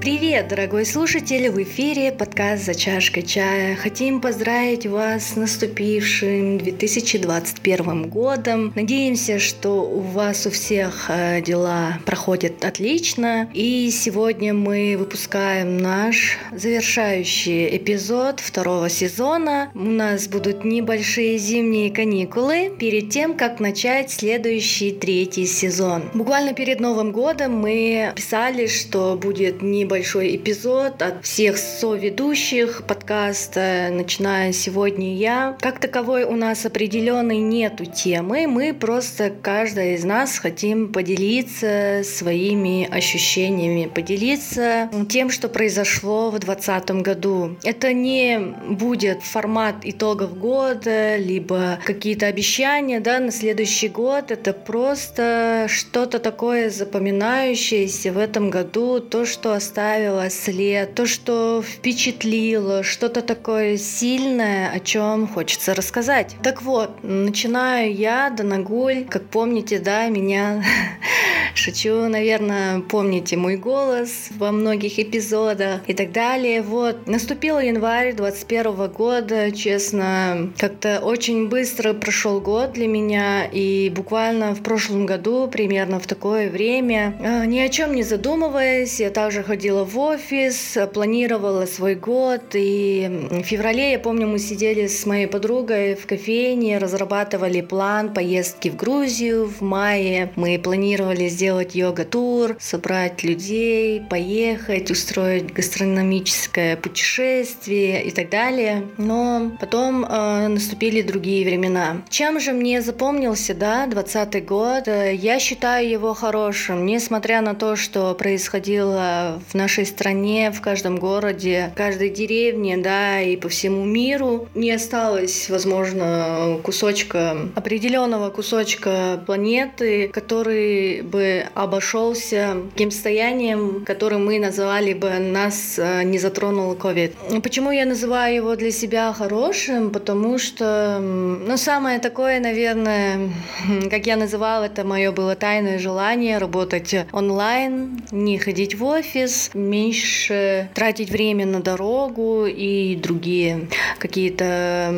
Привет, дорогой слушатель! В эфире подкаст «За чашкой чая». Хотим поздравить вас с наступившим 2021 годом. Надеемся, что у вас у всех э, дела проходят отлично. И сегодня мы выпускаем наш завершающий эпизод второго сезона. У нас будут небольшие зимние каникулы перед тем, как начать следующий третий сезон. Буквально перед Новым годом мы писали, что будет не небольшой эпизод от всех соведущих подкаста, начиная сегодня я. Как таковой у нас определенной нету темы, мы просто, каждая из нас хотим поделиться своими ощущениями, поделиться тем, что произошло в 2020 году. Это не будет формат итогов года, либо какие-то обещания да, на следующий год. Это просто что-то такое запоминающееся в этом году, то, что осталось оставило след, то, что впечатлило, что-то такое сильное, о чем хочется рассказать. Так вот, начинаю я, Данагуль, как помните, да, меня шучу, наверное, помните мой голос во многих эпизодах и так далее. Вот, наступил январь 21 года, честно, как-то очень быстро прошел год для меня, и буквально в прошлом году, примерно в такое время, э, ни о чем не задумываясь, я также ходила ходила в офис, планировала свой год. И в феврале, я помню, мы сидели с моей подругой в кофейне, разрабатывали план поездки в Грузию. В мае мы планировали сделать йога-тур, собрать людей, поехать, устроить гастрономическое путешествие и так далее. Но потом э, наступили другие времена. Чем же мне запомнился, да, 20 год? Я считаю его хорошим, несмотря на то, что происходило в нашей стране, в каждом городе, в каждой деревне, да, и по всему миру не осталось, возможно, кусочка, определенного кусочка планеты, который бы обошелся таким состоянием, которым мы называли бы нас э, не затронул COVID. Почему я называю его для себя хорошим? Потому что, ну, самое такое, наверное, как я называла, это мое было тайное желание работать онлайн, не ходить в офис, меньше тратить время на дорогу и другие какие-то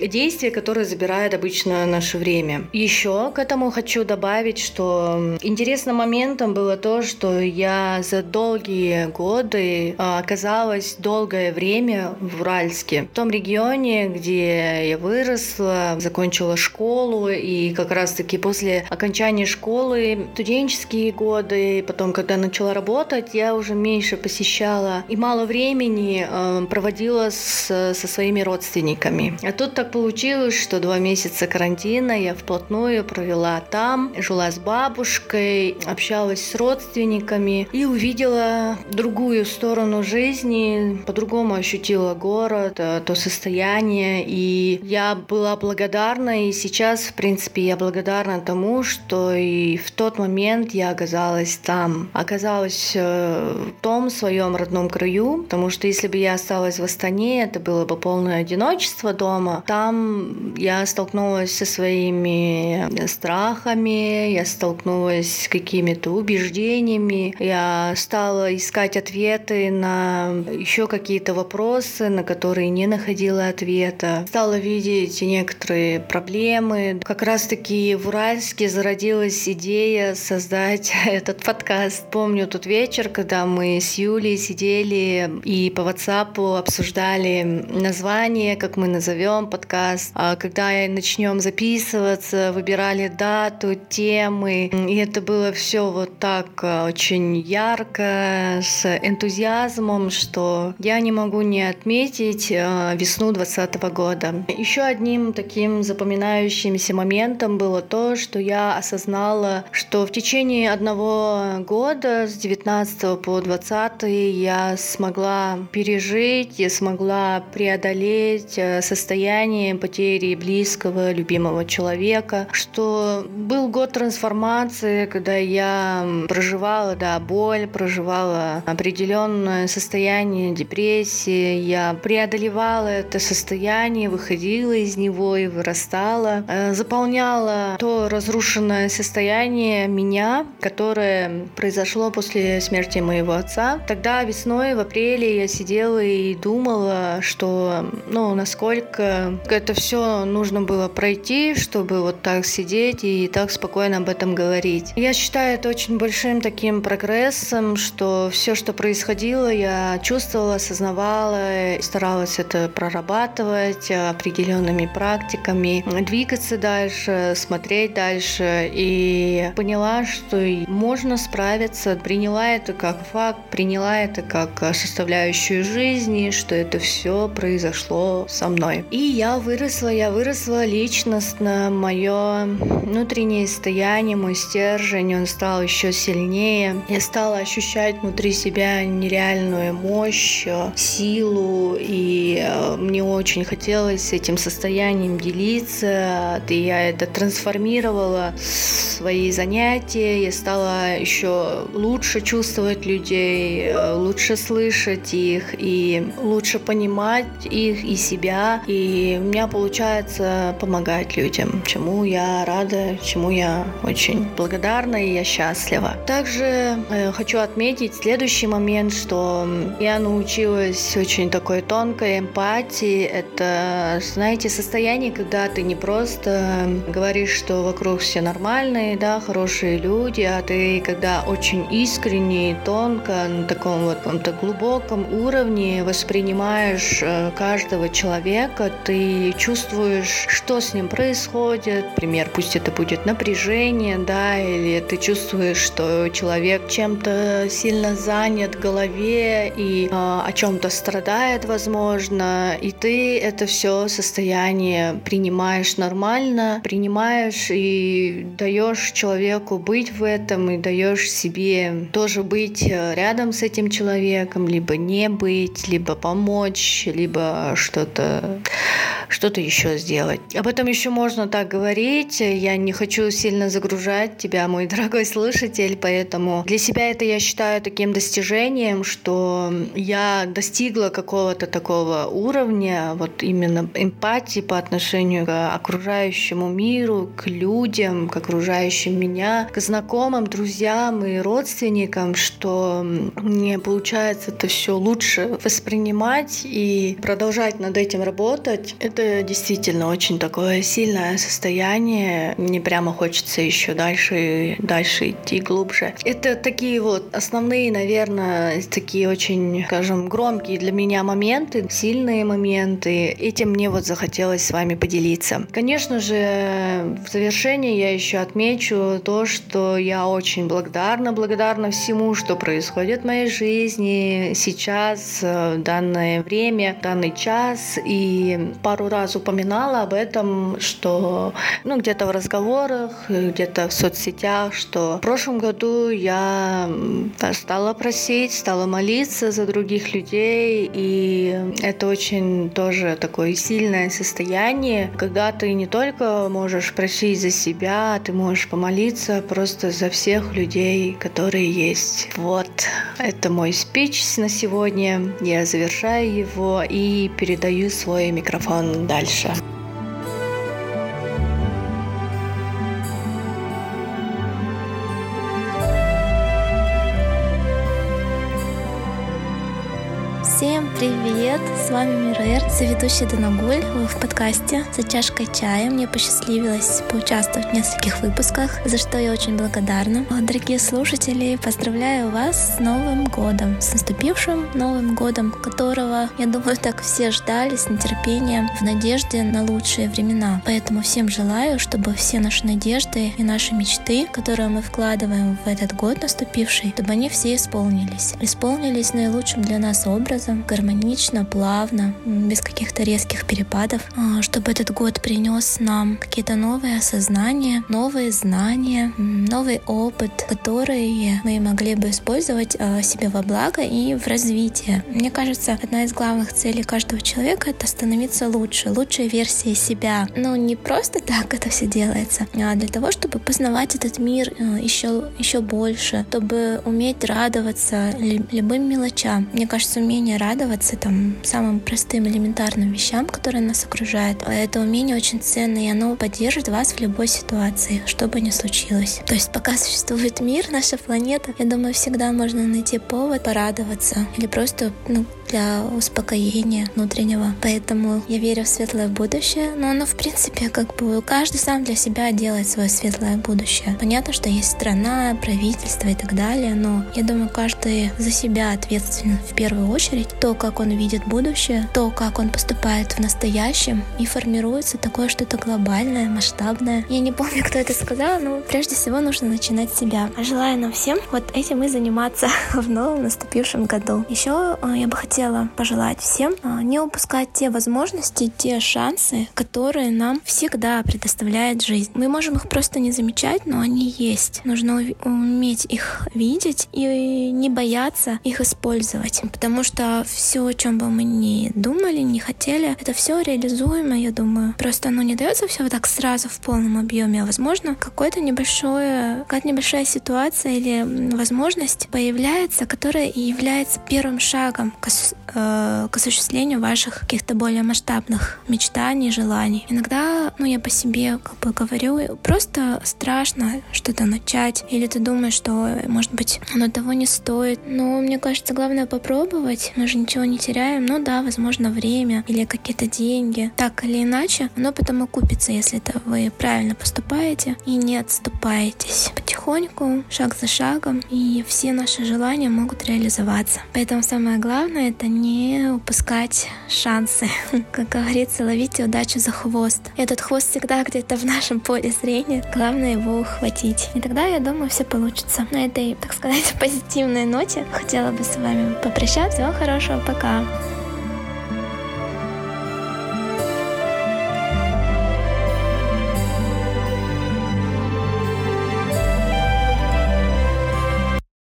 действия, которые забирают обычно наше время. Еще к этому хочу добавить, что интересным моментом было то, что я за долгие годы а, оказалась долгое время в Уральске, в том регионе, где я выросла, закончила школу, и как раз-таки после окончания школы, студенческие годы, потом, когда начала работать, я уже меньше посещала и мало времени э, проводила с, со своими родственниками. А тут так получилось, что два месяца карантина я вплотную провела там, жила с бабушкой, общалась с родственниками и увидела другую сторону жизни, по-другому ощутила город, э, то состояние, и я была благодарна, и сейчас, в принципе, я благодарна тому, что и в тот момент я оказалась там, оказалась э, том своем родном краю, потому что если бы я осталась в Астане, это было бы полное одиночество дома. Там я столкнулась со своими страхами, я столкнулась с какими-то убеждениями, я стала искать ответы на еще какие-то вопросы, на которые не находила ответа. Стала видеть некоторые проблемы. Как раз-таки в Уральске зародилась идея создать этот подкаст. Помню тот вечер, когда мы с Юлей сидели и по WhatsApp обсуждали название, как мы назовем подкаст, а когда начнем записываться, выбирали дату, темы. И это было все вот так а, очень ярко, с энтузиазмом, что я не могу не отметить а, весну 2020 года. Еще одним таким запоминающимся моментом было то, что я осознала, что в течение одного года с 19 по 20 20 я смогла пережить, я смогла преодолеть э, состояние потери близкого, любимого человека, что был год трансформации, когда я проживала, да, боль, проживала определенное состояние депрессии, я преодолевала это состояние, выходила из него и вырастала, э, заполняла то разрушенное состояние меня, которое произошло после смерти моего отца. Тогда весной, в апреле я сидела и думала, что, ну, насколько это все нужно было пройти, чтобы вот так сидеть и так спокойно об этом говорить. Я считаю это очень большим таким прогрессом, что все, что происходило, я чувствовала, осознавала, старалась это прорабатывать определенными практиками, двигаться дальше, смотреть дальше и поняла, что можно справиться, приняла это как факт, приняла это как составляющую жизни, что это все произошло со мной. И я выросла, я выросла личностно, мое внутреннее состояние, мой стержень, он стал еще сильнее. Я стала ощущать внутри себя нереальную мощь, силу, и э, мне очень хотелось этим состоянием делиться, и я это трансформировала в свои занятия, я стала еще лучше чувствовать людей, э, лучше слышать их и лучше понимать их и себя, и у меня получается помогать людям, чему я рада, чему я очень благодарна и я счастлива. Также э, хочу отметить следующий момент, что я научилась очень такой тонкой эмпатии. Это, знаете, состояние, когда ты не просто говоришь, что вокруг все нормальные, да, хорошие люди, а ты когда очень искренне и тонко на таком вот каком-то глубоком уровне воспринимаешь э, каждого человека, ты чувствуешь, что с ним происходит, например, пусть это будет напряжение, да, или ты чувствуешь, что человек чем-то сильно занят в голове и э, о чем-то страдает, возможно, и ты это все состояние принимаешь нормально, принимаешь и даешь человеку быть в этом, и даешь себе тоже быть э, рядом с этим человеком, либо не быть, либо помочь, либо что-то что-то еще сделать. Об этом еще можно так говорить. Я не хочу сильно загружать тебя, мой дорогой слушатель, поэтому для себя это я считаю таким достижением, что я достигла какого-то такого уровня, вот именно эмпатии по отношению к окружающему миру, к людям, к окружающим меня, к знакомым, друзьям и родственникам, что мне получается это все лучше воспринимать и продолжать над этим работать. Это это действительно очень такое сильное состояние. Мне прямо хочется еще дальше, дальше идти глубже. Это такие вот основные, наверное, такие очень, скажем, громкие для меня моменты, сильные моменты. Этим мне вот захотелось с вами поделиться. Конечно же, в завершение я еще отмечу то, что я очень благодарна, благодарна всему, что происходит в моей жизни сейчас, в данное время, в данный час. И пару раз упоминала об этом, что ну, где-то в разговорах, где-то в соцсетях, что в прошлом году я стала просить, стала молиться за других людей, и это очень тоже такое сильное состояние, когда ты не только можешь просить за себя, ты можешь помолиться просто за всех людей, которые есть. Вот, это мой спич на сегодня. Я завершаю его и передаю свой микрофон дальше. Всем привет! С вами Мирер, соведущий Данагуль в подкасте «За чашкой чая». Мне посчастливилось поучаствовать в нескольких выпусках, за что я очень благодарна. Дорогие слушатели, поздравляю вас с Новым годом, с наступившим Новым годом, которого, я думаю, так все ждали с нетерпением, в надежде на лучшие времена. Поэтому всем желаю, чтобы все наши надежды и наши мечты, которые мы вкладываем в этот год наступивший, чтобы они все исполнились. Исполнились наилучшим для нас образом, гармонично гармонично, плавно, без каких-то резких перепадов, а, чтобы этот год принес нам какие-то новые осознания, новые знания, новый опыт, которые мы могли бы использовать а, себе во благо и в развитие. Мне кажется, одна из главных целей каждого человека — это становиться лучше, лучшей версией себя. Но не просто так это все делается, а для того, чтобы познавать этот мир еще, еще больше, чтобы уметь радоваться любым мелочам. Мне кажется, умение радоваться там самым простым элементарным вещам, которые нас окружают, это умение очень ценно, и оно поддержит вас в любой ситуации, что бы ни случилось. То есть пока существует мир, наша планета, я думаю, всегда можно найти повод порадоваться или просто ну, для успокоения внутреннего. Поэтому я верю в светлое будущее, но оно, в принципе, как бы каждый сам для себя делает свое светлое будущее. Понятно, что есть страна, правительство и так далее, но я думаю, каждый за себя ответственен в первую очередь. То, как он видит будущее, то, как он поступает в настоящем, и формируется такое что-то глобальное, масштабное. Я не помню, кто это сказал, но прежде всего нужно начинать с себя. Желаю нам всем вот этим и заниматься в новом наступившем году. Еще э, я бы хотела пожелать всем а, не упускать те возможности, те шансы, которые нам всегда предоставляет жизнь. Мы можем их просто не замечать, но они есть. Нужно уметь их видеть и не бояться их использовать. Потому что все, о чем бы мы ни думали, не хотели, это все реализуемо, я думаю. Просто оно не дается все вот так сразу в полном объеме, а возможно какое-то небольшое, какая-то небольшая ситуация или возможность появляется, которая и является первым шагом к Э, к осуществлению ваших каких-то более масштабных мечтаний, желаний. Иногда, ну, я по себе как бы говорю, просто страшно что-то начать, или ты думаешь, что, может быть, оно того не стоит. Но мне кажется, главное попробовать, мы же ничего не теряем. Ну да, возможно, время или какие-то деньги. Так или иначе, оно потом окупится, если это вы правильно поступаете и не отступаетесь. Потихоньку, шаг за шагом, и все наши желания могут реализоваться. Поэтому самое главное это не упускать шансы. Как говорится, ловите удачу за хвост. Этот хвост всегда где-то в нашем поле зрения. Главное его ухватить. И тогда, я думаю, все получится. На этой, так сказать, позитивной ноте хотела бы с вами попрощаться. Всего хорошего, пока.